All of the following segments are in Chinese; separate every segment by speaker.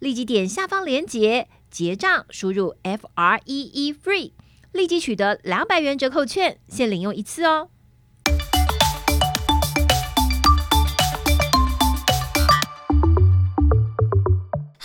Speaker 1: 立即点下方链接结账，输入 F R E E FREE，立即取得两百元折扣券，限领用一次哦。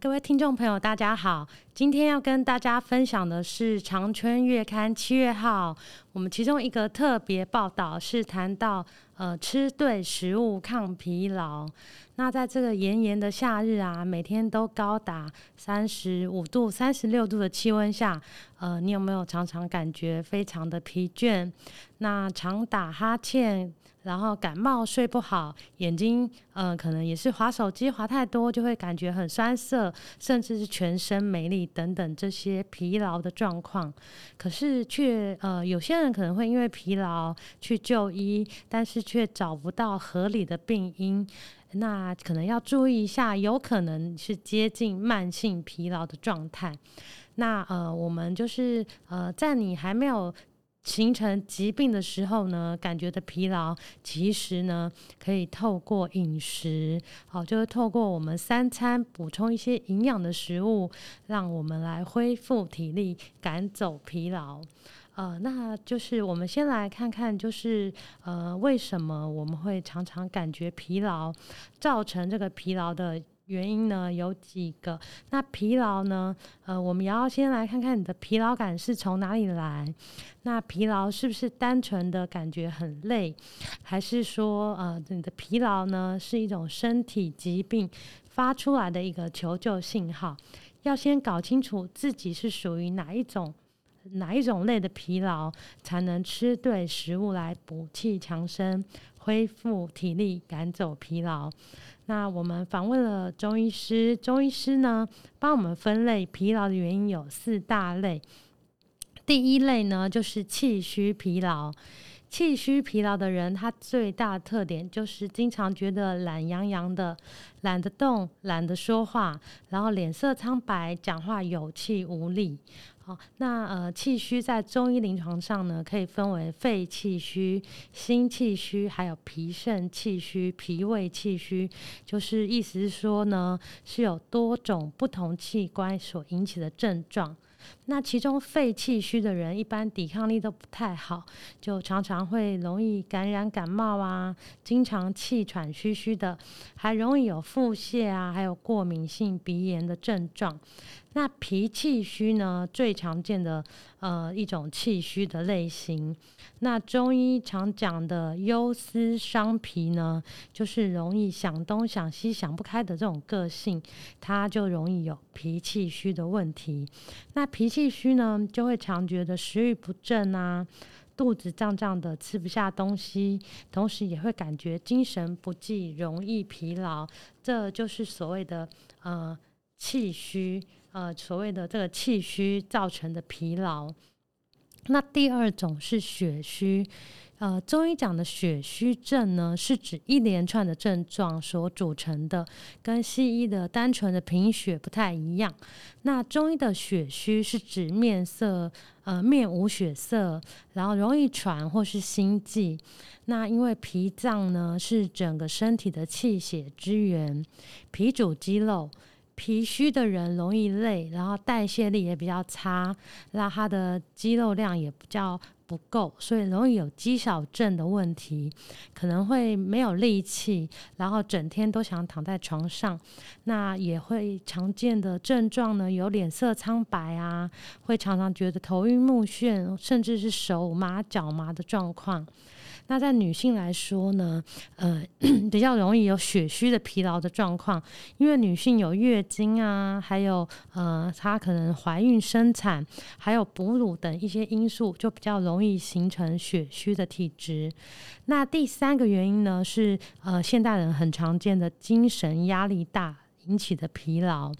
Speaker 2: 各位听众朋友，大家好。今天要跟大家分享的是《长春月刊》七月号，我们其中一个特别报道是谈到，呃，吃对食物抗疲劳。那在这个炎炎的夏日啊，每天都高达三十五度、三十六度的气温下，呃，你有没有常常感觉非常的疲倦？那常打哈欠。然后感冒睡不好，眼睛嗯、呃、可能也是滑手机滑太多，就会感觉很酸涩，甚至是全身没力等等这些疲劳的状况。可是却呃有些人可能会因为疲劳去就医，但是却找不到合理的病因，那可能要注意一下，有可能是接近慢性疲劳的状态。那呃我们就是呃在你还没有。形成疾病的时候呢，感觉的疲劳，其实呢，可以透过饮食，好，就是透过我们三餐补充一些营养的食物，让我们来恢复体力，赶走疲劳。呃，那就是我们先来看看，就是呃，为什么我们会常常感觉疲劳，造成这个疲劳的。原因呢，有几个，那疲劳呢？呃，我们也要先来看看你的疲劳感是从哪里来。那疲劳是不是单纯的感觉很累，还是说呃你的疲劳呢是一种身体疾病发出来的一个求救信号？要先搞清楚自己是属于哪一种哪一种类的疲劳，才能吃对食物来补气强身，恢复体力，赶走疲劳。那我们访问了中医师，中医师呢帮我们分类疲劳的原因有四大类。第一类呢就是气虚疲劳，气虚疲劳的人，他最大的特点就是经常觉得懒洋洋的，懒得动，懒得说话，然后脸色苍白，讲话有气无力。好，那呃，气虚在中医临床上呢，可以分为肺气虚、心气虚，还有脾肾气虚、脾胃气虚，就是意思是说呢，是有多种不同器官所引起的症状。那其中肺气虚的人，一般抵抗力都不太好，就常常会容易感染感冒啊，经常气喘吁吁的，还容易有腹泻啊，还有过敏性鼻炎的症状。那脾气虚呢，最常见的呃一种气虚的类型。那中医常讲的忧思伤脾呢，就是容易想东想西想不开的这种个性，它就容易有脾气虚的问题。那脾气虚呢，就会常觉得食欲不振啊，肚子胀胀的，吃不下东西，同时也会感觉精神不济，容易疲劳。这就是所谓的呃气虚。呃，所谓的这个气虚造成的疲劳，那第二种是血虚。呃，中医讲的血虚症呢，是指一连串的症状所组成的，跟西医的单纯的贫血不太一样。那中医的血虚是指面色呃面无血色，然后容易喘或是心悸。那因为脾脏呢是整个身体的气血之源，脾主肌肉。脾虚的人容易累，然后代谢力也比较差，那他的肌肉量也比较不够，所以容易有肌少症的问题，可能会没有力气，然后整天都想躺在床上。那也会常见的症状呢，有脸色苍白啊，会常常觉得头晕目眩，甚至是手麻脚麻的状况。那在女性来说呢，呃，比较容易有血虚的疲劳的状况，因为女性有月经啊，还有呃，她可能怀孕生产，还有哺乳等一些因素，就比较容易形成血虚的体质。那第三个原因呢，是呃，现代人很常见的精神压力大。引起的疲劳，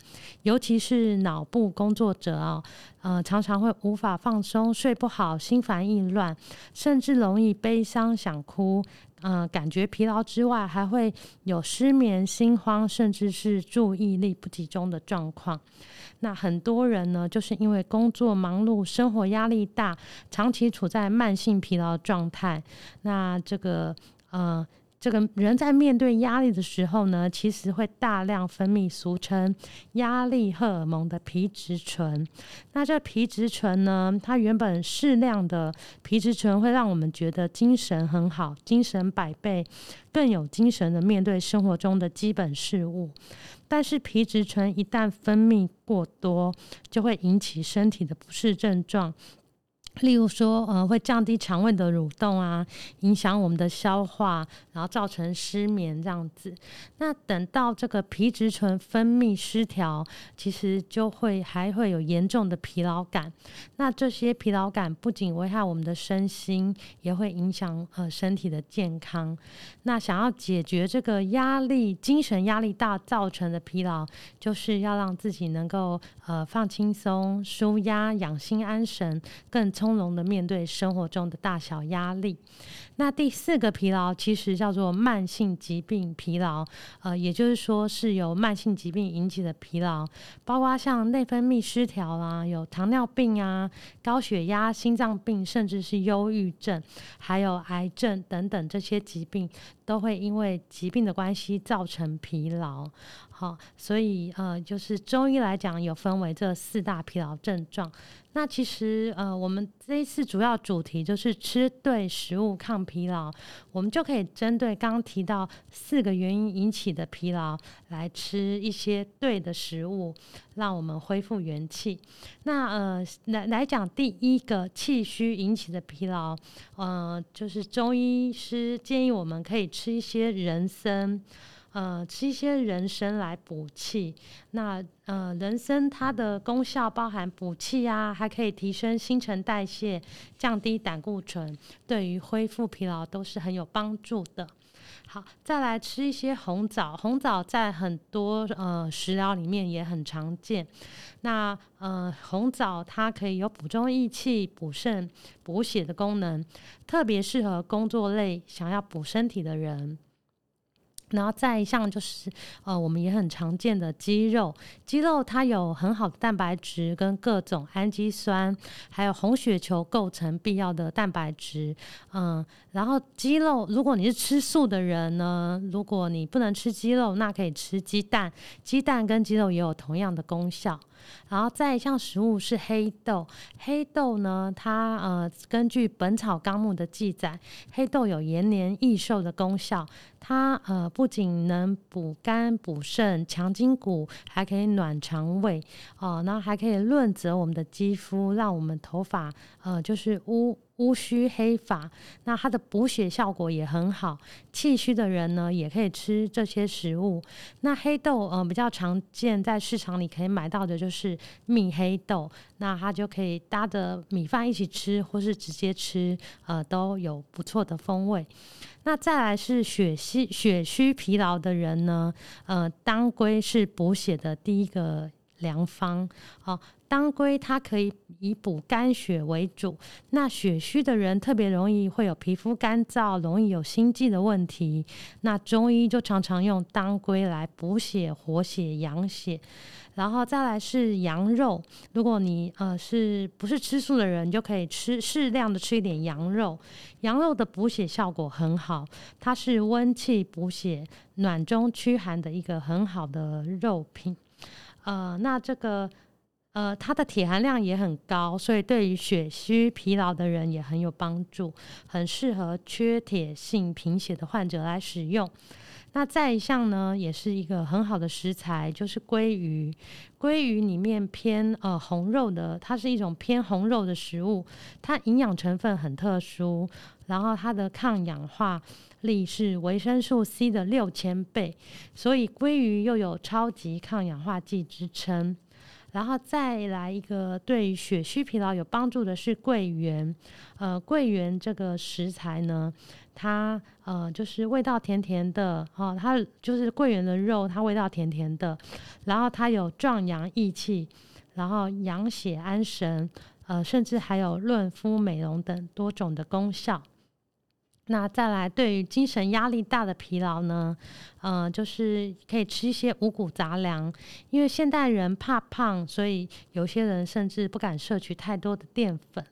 Speaker 2: 尤其是脑部工作者啊，呃，常常会无法放松，睡不好，心烦意乱，甚至容易悲伤想哭，呃，感觉疲劳之外，还会有失眠、心慌，甚至是注意力不集中的状况。那很多人呢，就是因为工作忙碌、生活压力大，长期处在慢性疲劳状态。那这个，呃。这个人在面对压力的时候呢，其实会大量分泌俗称压力荷尔蒙的皮质醇。那这皮质醇呢，它原本适量的皮质醇会让我们觉得精神很好，精神百倍，更有精神的面对生活中的基本事物。但是皮质醇一旦分泌过多，就会引起身体的不适症状。例如说，呃，会降低肠胃的蠕动啊，影响我们的消化，然后造成失眠这样子。那等到这个皮质醇分泌失调，其实就会还会有严重的疲劳感。那这些疲劳感不仅危害我们的身心，也会影响呃身体的健康。那想要解决这个压力、精神压力大造成的疲劳，就是要让自己能够呃放轻松、舒压、养心安神，更充从容的面对生活中的大小压力。那第四个疲劳其实叫做慢性疾病疲劳，呃，也就是说是由慢性疾病引起的疲劳，包括像内分泌失调啊，有糖尿病啊、高血压、心脏病，甚至是忧郁症，还有癌症等等这些疾病，都会因为疾病的关系造成疲劳。好，所以呃，就是中医来讲，有分为这四大疲劳症状。那其实呃，我们这一次主要主题就是吃对食物抗疲劳，我们就可以针对刚刚提到四个原因引起的疲劳，来吃一些对的食物，让我们恢复元气。那呃，来来讲第一个气虚引起的疲劳，呃，就是中医师建议我们可以吃一些人参。呃，吃一些人参来补气。那呃，人参它的功效包含补气啊，还可以提升新陈代谢，降低胆固醇，对于恢复疲劳都是很有帮助的。好，再来吃一些红枣。红枣在很多呃食疗里面也很常见。那呃，红枣它可以有补中益气、补肾、补血的功能，特别适合工作累、想要补身体的人。然后再一项就是，呃，我们也很常见的鸡肉，鸡肉它有很好的蛋白质跟各种氨基酸，还有红血球构成必要的蛋白质，嗯，然后鸡肉，如果你是吃素的人呢，如果你不能吃鸡肉，那可以吃鸡蛋，鸡蛋跟鸡肉也有同样的功效。然后再一项食物是黑豆，黑豆呢，它呃根据《本草纲目》的记载，黑豆有延年益寿的功效。它呃不仅能补肝补肾、强筋骨，还可以暖肠胃哦，那、呃、还可以润泽我们的肌肤，让我们头发呃就是乌。乌须黑发，那它的补血效果也很好。气虚的人呢，也可以吃这些食物。那黑豆，呃，比较常见在市场里可以买到的就是蜜黑豆，那它就可以搭着米饭一起吃，或是直接吃，呃，都有不错的风味。那再来是血虚血虚疲劳的人呢，呃，当归是补血的第一个良方。好、当归它可以。以补肝血为主，那血虚的人特别容易会有皮肤干燥，容易有心悸的问题。那中医就常常用当归来补血、活血、养血。然后再来是羊肉，如果你呃是不是吃素的人，就可以吃适量的吃一点羊肉。羊肉的补血效果很好，它是温气补血、暖中驱寒的一个很好的肉品。呃，那这个。呃，它的铁含量也很高，所以对于血虚疲劳的人也很有帮助，很适合缺铁性贫血的患者来使用。那再一项呢，也是一个很好的食材，就是鲑鱼。鲑鱼里面偏呃红肉的，它是一种偏红肉的食物，它营养成分很特殊，然后它的抗氧化力是维生素 C 的六千倍，所以鲑鱼又有超级抗氧化剂之称。然后再来一个对于血虚疲劳有帮助的是桂圆，呃，桂圆这个食材呢，它呃就是味道甜甜的，哈，它就是桂圆的肉，它味道甜甜的，然后它有壮阳益气，然后养血安神，呃，甚至还有润肤美容等多种的功效。那再来，对于精神压力大的疲劳呢，嗯、呃，就是可以吃一些五谷杂粮，因为现代人怕胖，所以有些人甚至不敢摄取太多的淀粉。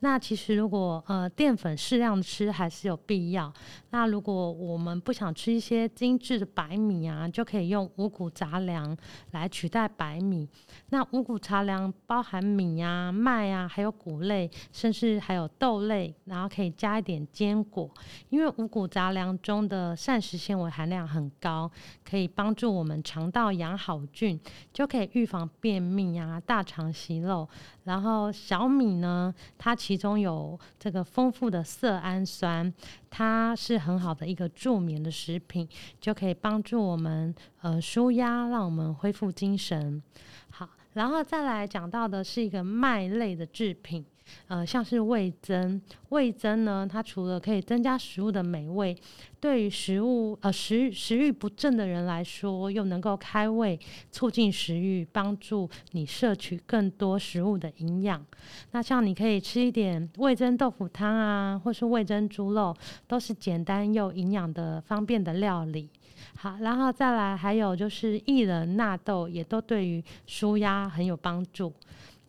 Speaker 2: 那其实如果呃淀粉适量吃还是有必要。那如果我们不想吃一些精致的白米啊，就可以用五谷杂粮来取代白米。那五谷杂粮包含米啊、麦啊，还有谷类，甚至还有豆类，然后可以加一点坚果。因为五谷杂粮中的膳食纤维含量很高，可以帮助我们肠道养好菌，就可以预防便秘啊、大肠息肉。然后小米呢，它其中有这个丰富的色氨酸，它是很好的一个助眠的食品，就可以帮助我们呃舒压，让我们恢复精神。好，然后再来讲到的是一个麦类的制品。呃，像是味增，味增呢，它除了可以增加食物的美味，对于食物呃食食欲不振的人来说，又能够开胃，促进食欲，帮助你摄取更多食物的营养。那像你可以吃一点味增豆腐汤啊，或是味增猪肉，都是简单又营养的方便的料理。好，然后再来还有就是薏仁纳豆，也都对于舒压很有帮助。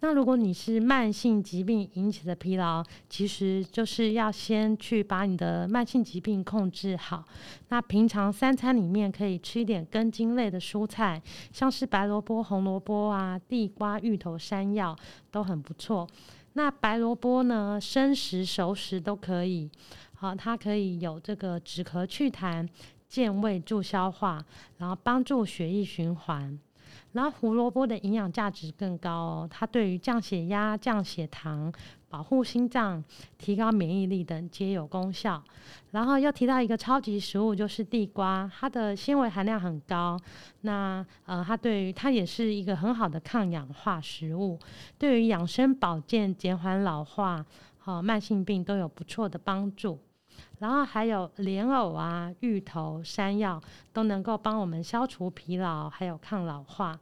Speaker 2: 那如果你是慢性疾病引起的疲劳，其实就是要先去把你的慢性疾病控制好。那平常三餐里面可以吃一点根茎类的蔬菜，像是白萝卜、红萝卜啊、地瓜、芋头、山药都很不错。那白萝卜呢，生食、熟食都可以。好，它可以有这个止咳祛痰、健胃助消化，然后帮助血液循环。然后胡萝卜的营养价值更高哦，它对于降血压、降血糖、保护心脏、提高免疫力等皆有功效。然后又提到一个超级食物，就是地瓜，它的纤维含量很高。那呃，它对于它也是一个很好的抗氧化食物，对于养生保健、减缓老化、和、慢性病都有不错的帮助。然后还有莲藕啊、芋头、山药都能够帮我们消除疲劳，还有抗老化。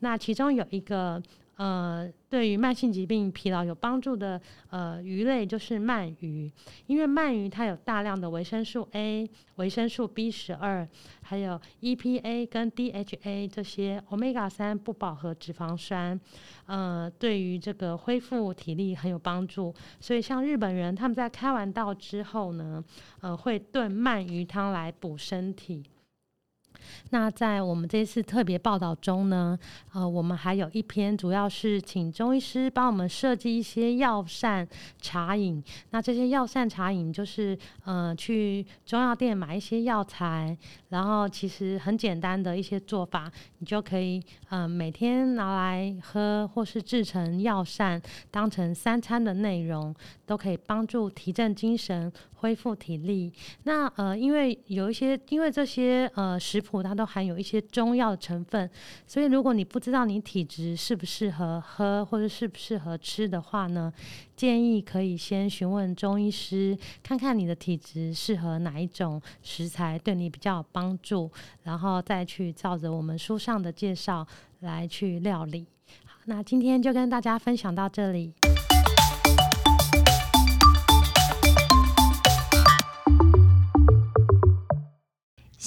Speaker 2: 那其中有一个。呃，对于慢性疾病疲劳有帮助的呃鱼类就是鳗鱼，因为鳗鱼它有大量的维生素 A、维生素 B 十二，还有 EPA 跟 DHA 这些 Omega 三不饱和脂肪酸，呃，对于这个恢复体力很有帮助。所以像日本人他们在开完刀之后呢，呃，会炖鳗鱼汤来补身体。那在我们这次特别报道中呢，呃，我们还有一篇，主要是请中医师帮我们设计一些药膳茶饮。那这些药膳茶饮就是，呃，去中药店买一些药材，然后其实很简单的一些做法，你就可以，呃，每天拿来喝，或是制成药膳，当成三餐的内容，都可以帮助提振精神。恢复体力，那呃，因为有一些，因为这些呃食谱它都含有一些中药成分，所以如果你不知道你体质适不适合喝或者适不适合吃的话呢，建议可以先询问中医师，看看你的体质适合哪一种食材对你比较有帮助，然后再去照着我们书上的介绍来去料理。好，那今天就跟大家分享到这里。